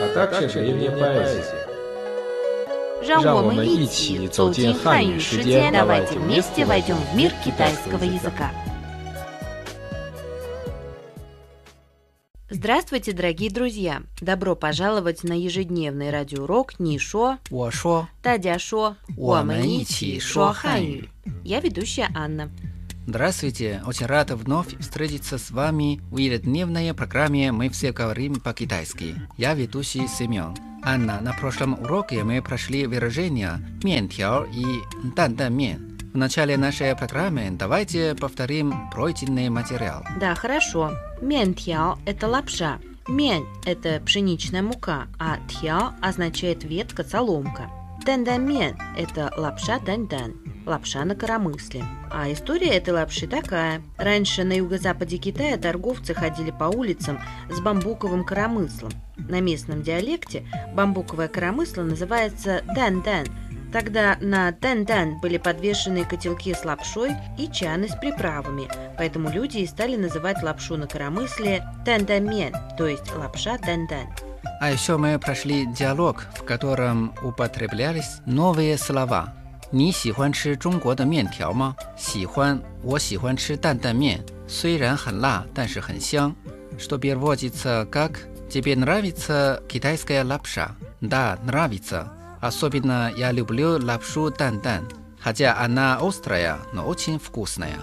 а также древняя поэзия. 让我们让我们一一起起走走进汉进汉语语世界世界， давайте давайте вместе вместе войдем в мир китайского китайского языка. Здравствуйте, дорогие друзья! Добро пожаловать на ежедневный радиоурок Нишо 我说 Тадяшо 我们一起说汉语 Я ведущая Анна. Здравствуйте, очень рад вновь встретиться с вами в ежедневной программе «Мы все говорим по-китайски». Я ведущий Семен. Анна, на прошлом уроке мы прошли выражения «ментяо» и «дан-дан-мен». В начале нашей программы давайте повторим пройденный материал. Да, хорошо. Мен тяо – это лапша. Мен – это пшеничная мука, а тяо означает ветка, соломка. Тендамен – это лапша дан-дан, лапша на коромысле. А история этой лапши такая. Раньше на юго-западе Китая торговцы ходили по улицам с бамбуковым коромыслом. На местном диалекте бамбуковое коромысло называется дан-дан. Тогда на дан-дан были подвешены котелки с лапшой и чаны с приправами, поэтому люди и стали называть лапшу на коромысле дан-дан-мен, то есть лапша дан-дан. А еще мы прошли диалог, в котором употреблялись новые слова. 你喜欢吃中国的面条吗？喜欢，我喜欢吃担担面，虽然很辣，但是很香。Что переводится как «Тебе нравится китайская лапша?» Да, нравится. Особенно я люблю лапшу дан-дан, хотя она острая, но очень вкусная.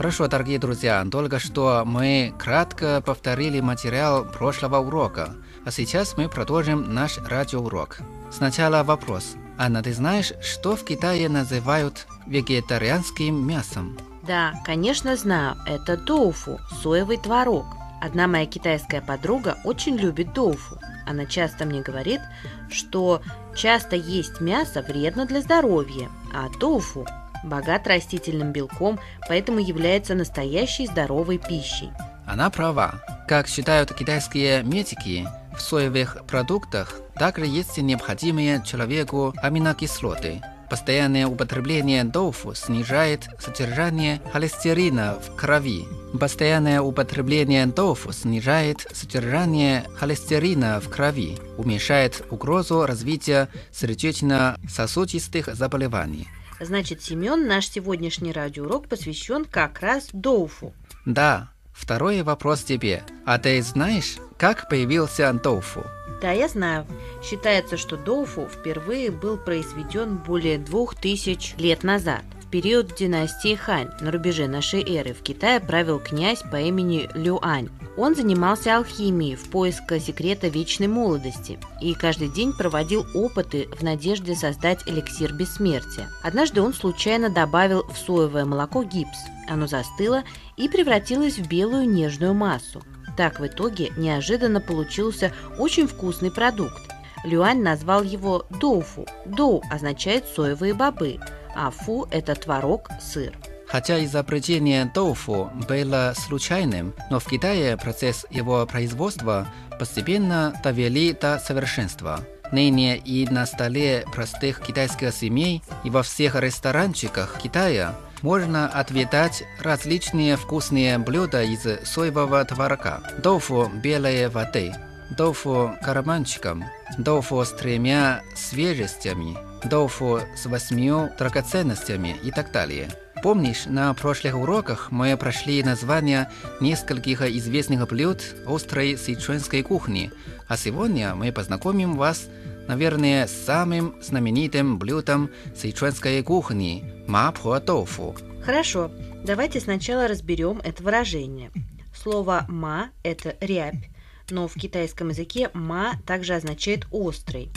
Хорошо, дорогие друзья, только что мы кратко повторили материал прошлого урока, а сейчас мы продолжим наш радиоурок. Сначала вопрос. Анна, ты знаешь, что в Китае называют вегетарианским мясом? Да, конечно знаю, это тофу, соевый творог. Одна моя китайская подруга очень любит тофу. Она часто мне говорит, что часто есть мясо вредно для здоровья, а тофу богат растительным белком, поэтому является настоящей здоровой пищей. Она права. Как считают китайские медики, в соевых продуктах также есть необходимые человеку аминокислоты. Постоянное употребление тофу снижает содержание холестерина в крови. Постоянное употребление тофу снижает содержание холестерина в крови, уменьшает угрозу развития сердечно-сосудистых заболеваний. Значит, Семен, наш сегодняшний радиоурок посвящен как раз доуфу. Да, второй вопрос тебе. А ты знаешь, как появился тофу? Да, я знаю. Считается, что доуфу впервые был произведен более двух тысяч лет назад. Период династии Хань на рубеже нашей эры в Китае правил князь по имени Люань. Он занимался алхимией в поиске секрета вечной молодости и каждый день проводил опыты в надежде создать эликсир бессмертия. Однажды он случайно добавил в соевое молоко гипс. Оно застыло и превратилось в белую нежную массу. Так в итоге неожиданно получился очень вкусный продукт. Люань назвал его доуфу. Доу означает соевые бобы, а фу – это творог, сыр. Хотя изобретение тофу было случайным, но в Китае процесс его производства постепенно довели до совершенства. Ныне и на столе простых китайских семей и во всех ресторанчиках Китая можно отведать различные вкусные блюда из соевого творога. Тофу белой воды, тофу карманчиком, тофу с тремя свежестями, тофу с восьмью драгоценностями и так далее. Помнишь, на прошлых уроках мы прошли названия нескольких известных блюд острой сычуанской кухни, а сегодня мы познакомим вас, наверное, с самым знаменитым блюдом сычуанской кухни – мапхо тофу. Хорошо, давайте сначала разберем это выражение. Слово «ма» – это рябь, но в китайском языке «ма» также означает «острый».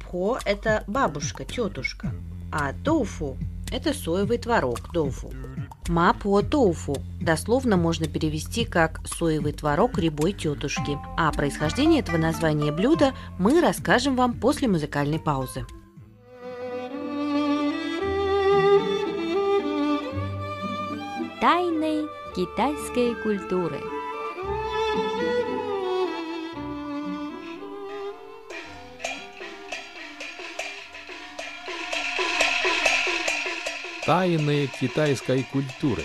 Пхо – это бабушка, тетушка, а тофу – это соевый творог, дофу. Мапо тоуфу. Дословно можно перевести как «соевый творог рябой тетушки». А происхождение этого названия блюда мы расскажем вам после музыкальной паузы. Тайны китайской культуры. Тайны китайской культуры.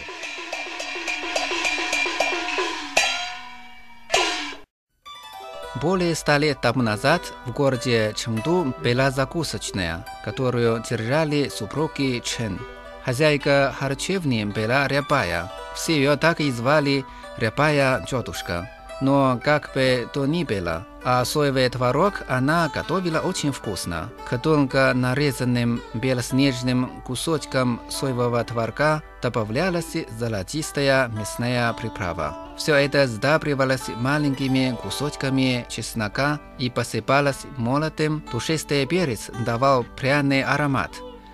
Более ста лет тому назад в городе Чengду была закусочная, которую держали супруги Чен. Хозяйка харчевни была Рябая. Все ее так и звали Рябая тетушка. Но как бы то ни было, а соевый творог она готовила очень вкусно. К тонко нарезанным белоснежным кусочкам соевого творога добавлялась золотистая мясная приправа. Все это сдабривалось маленькими кусочками чеснока и посыпалось молотым. Душистый перец давал пряный аромат.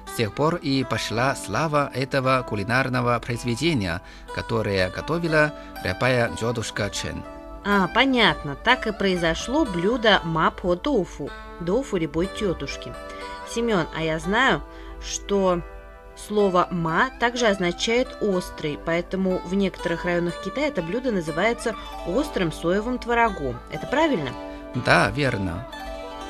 С тех пор и пошла слава этого кулинарного произведения, которое готовила рябая тетушка Чен. А, понятно, так и произошло блюдо мапо доуфу, доуфу рябой тетушки. Семен, а я знаю, что слово ма также означает острый, поэтому в некоторых районах Китая это блюдо называется острым соевым творогом. Это правильно? Да, верно.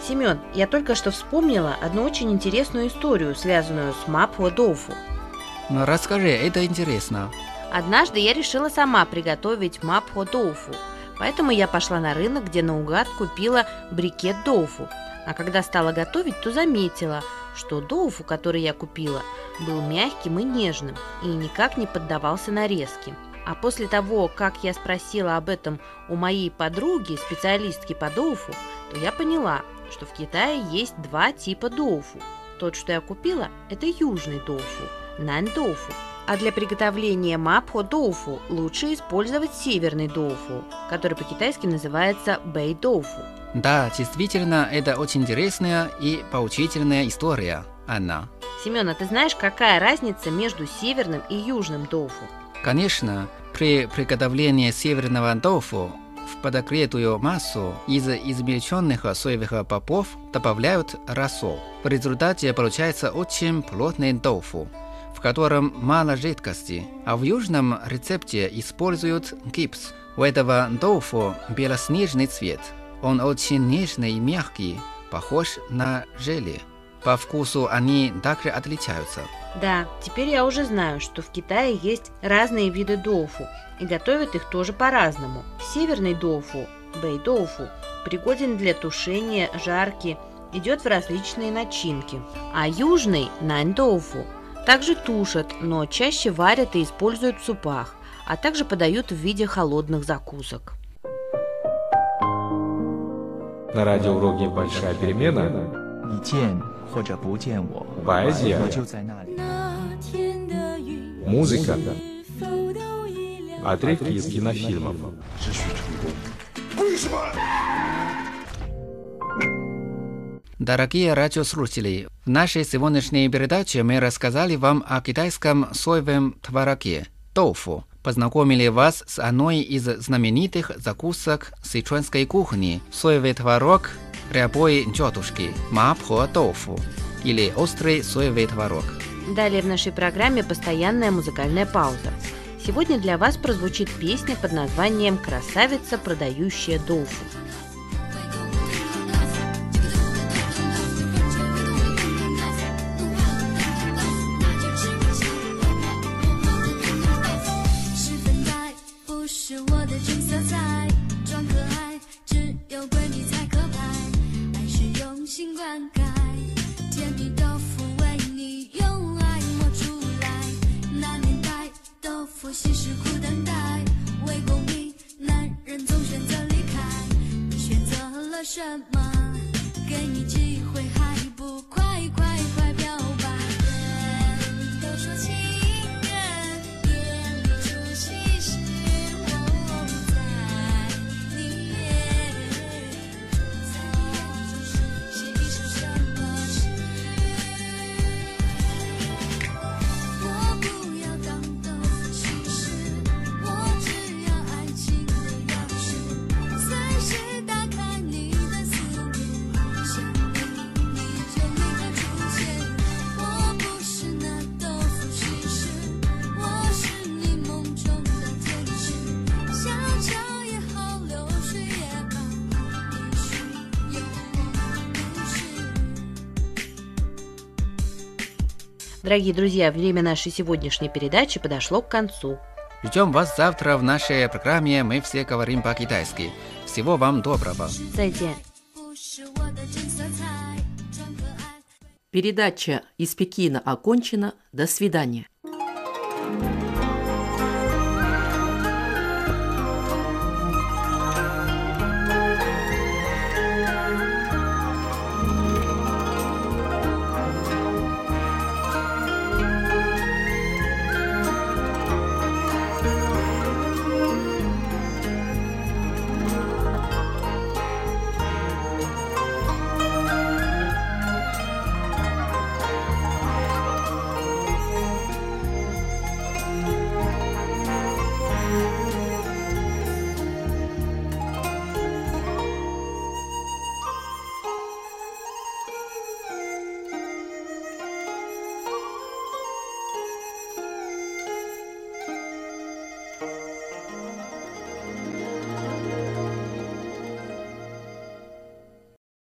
Семен, я только что вспомнила одну очень интересную историю, связанную с мапо доуфу. Но расскажи, это интересно. Однажды я решила сама приготовить мапо доуфу, поэтому я пошла на рынок, где наугад купила брикет доуфу. А когда стала готовить, то заметила, что доуфу, который я купила, был мягким и нежным и никак не поддавался нарезке. А после того, как я спросила об этом у моей подруги, специалистки по доуфу, то я поняла, что в Китае есть два типа доуфу. Тот, что я купила, это южный доуфу, нань доуфу. А для приготовления мапхо доуфу лучше использовать северный доуфу, который по-китайски называется бэй доуфу. Да, действительно, это очень интересная и поучительная история, Анна. Семен, а ты знаешь, какая разница между северным и южным доуфу? Конечно, при приготовлении северного тофу в подогретую массу из измельченных соевых бобов добавляют рассол. В результате получается очень плотный тофу, в котором мало жидкости, а в южном рецепте используют гипс. У этого тофу белоснежный цвет. Он очень нежный и мягкий, похож на желе. По вкусу они также отличаются. Да, теперь я уже знаю, что в Китае есть разные виды доуфу, и готовят их тоже по-разному. Северный доуфу, бэй доуфу, пригоден для тушения, жарки, идет в различные начинки. А южный, нань доуфу, также тушат, но чаще варят и используют в супах, а также подают в виде холодных закусок. На радиоуроке «Большая перемена» 你见或者不见我， поэзия, 我就在那里。 музыка, отрывки из кинофильмов. Дорогие радиослушатели, в нашей сегодняшней передаче мы рассказали вам о китайском соевом твороге – тофу. Познакомили вас с одной из знаменитых закусок сычуанской кухни – соевый творог рябой тетушки – мапхо тофу или острый соевый творог. Далее в нашей программе постоянная музыкальная пауза. Сегодня для вас прозвучит песня под названием «Красавица, продающая доуфу». Дорогие друзья, время нашей сегодняшней передачи подошло к концу. Ждем вас завтра в нашей программе «Мы все говорим по-китайски». Всего вам доброго. Передача из Пекина окончена. До свидания.